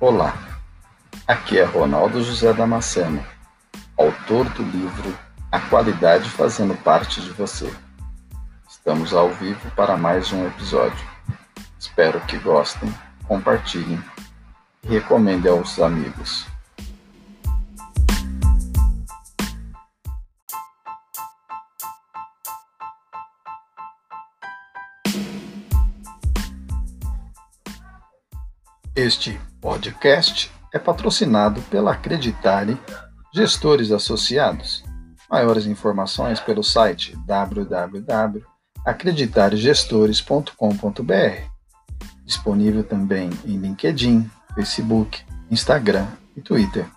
Olá, aqui é Ronaldo José Damasceno, autor do livro A Qualidade Fazendo Parte de Você. Estamos ao vivo para mais um episódio. Espero que gostem, compartilhem e recomendem aos amigos. Este podcast é patrocinado pela Acreditare Gestores Associados. Maiores informações pelo site www.acreditaregestores.com.br. Disponível também em LinkedIn, Facebook, Instagram e Twitter.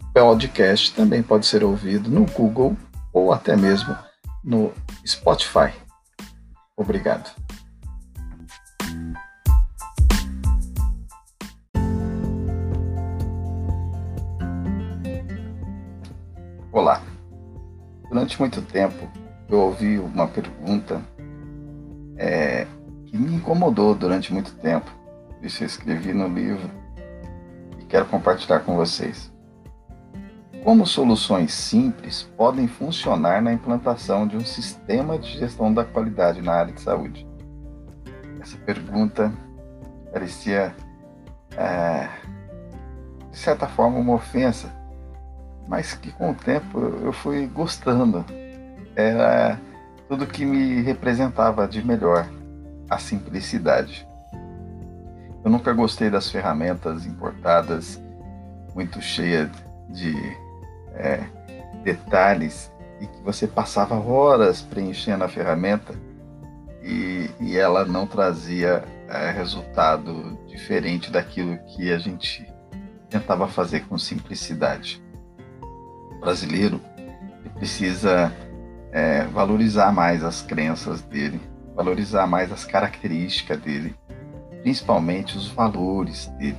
O podcast também pode ser ouvido no Google ou até mesmo no Spotify. Obrigado. Olá. Durante muito tempo eu ouvi uma pergunta é, que me incomodou durante muito tempo. Isso eu escrevi no livro e quero compartilhar com vocês. Como soluções simples podem funcionar na implantação de um sistema de gestão da qualidade na área de saúde? Essa pergunta parecia, é, de certa forma, uma ofensa mas que com o tempo eu fui gostando. Era tudo que me representava de melhor, a simplicidade. Eu nunca gostei das ferramentas importadas, muito cheias de é, detalhes e que você passava horas preenchendo a ferramenta e, e ela não trazia é, resultado diferente daquilo que a gente tentava fazer com simplicidade brasileiro precisa é, valorizar mais as crenças dele, valorizar mais as características dele, principalmente os valores dele.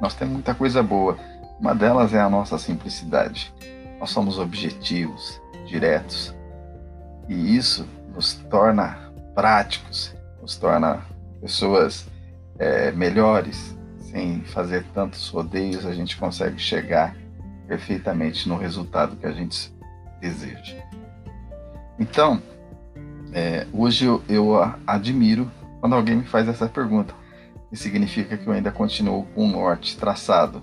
Nós temos muita coisa boa, uma delas é a nossa simplicidade. Nós somos objetivos, diretos, e isso nos torna práticos, nos torna pessoas é, melhores. Sem fazer tantos rodeios, a gente consegue chegar perfeitamente no resultado que a gente deseja. Então, é, hoje eu, eu admiro quando alguém me faz essa pergunta, que significa que eu ainda continuo com o norte traçado.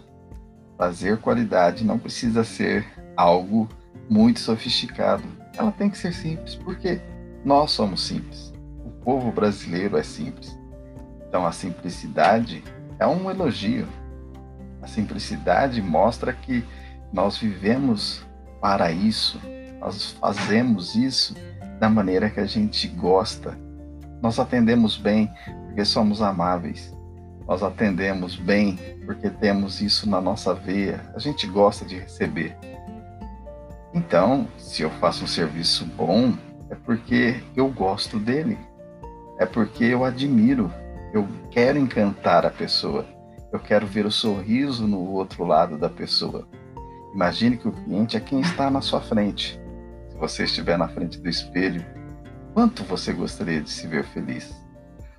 Fazer qualidade não precisa ser algo muito sofisticado. Ela tem que ser simples, porque nós somos simples. O povo brasileiro é simples. Então a simplicidade é um elogio. A simplicidade mostra que nós vivemos para isso, nós fazemos isso da maneira que a gente gosta. Nós atendemos bem porque somos amáveis. Nós atendemos bem porque temos isso na nossa veia. A gente gosta de receber. Então, se eu faço um serviço bom, é porque eu gosto dele. É porque eu admiro. Eu quero encantar a pessoa. Eu quero ver o sorriso no outro lado da pessoa. Imagine que o cliente é quem está na sua frente. Se você estiver na frente do espelho, quanto você gostaria de se ver feliz?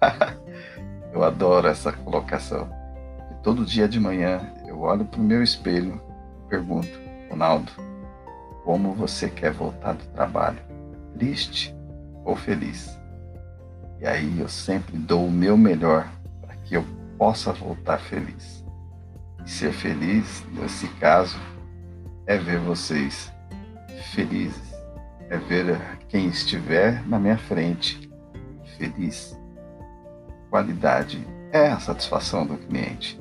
eu adoro essa colocação. E todo dia de manhã eu olho para o meu espelho e pergunto, Ronaldo, como você quer voltar do trabalho? Triste ou feliz? E aí eu sempre dou o meu melhor para que eu possa voltar feliz. E ser feliz, nesse caso, é ver vocês felizes, é ver quem estiver na minha frente feliz. Qualidade é a satisfação do cliente.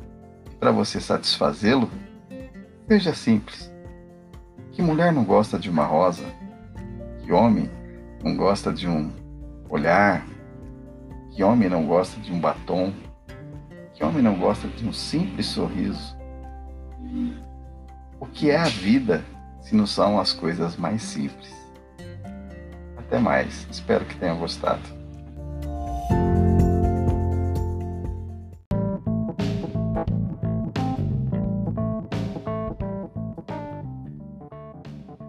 Para você satisfazê-lo, seja simples. Que mulher não gosta de uma rosa? Que homem não gosta de um olhar? Que homem não gosta de um batom? Que homem não gosta de um simples sorriso? O que é a vida se não são as coisas mais simples? Até mais, espero que tenha gostado.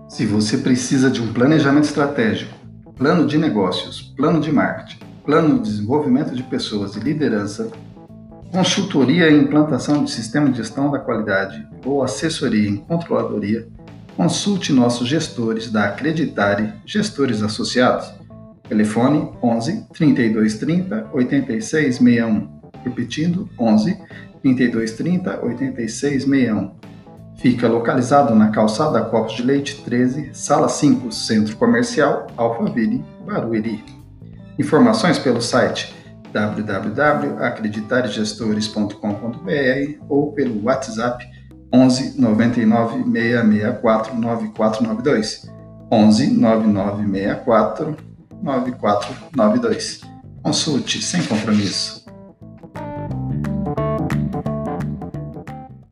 Se você precisa de um planejamento estratégico, plano de negócios, plano de marketing, plano de desenvolvimento de pessoas e liderança, consultoria em implantação de sistema de gestão da qualidade ou assessoria em controladoria, consulte nossos gestores da Acreditare Gestores Associados. Telefone 11 3230 8661. Repetindo, 11 3230 8661. Fica localizado na calçada Copos de Leite 13, sala 5, Centro Comercial Alphaville, Barueri. Informações pelo site www.acreditaregestores.com.br ou pelo WhatsApp 11 99 664 9492. 11 99 64 9492. Consulte sem compromisso.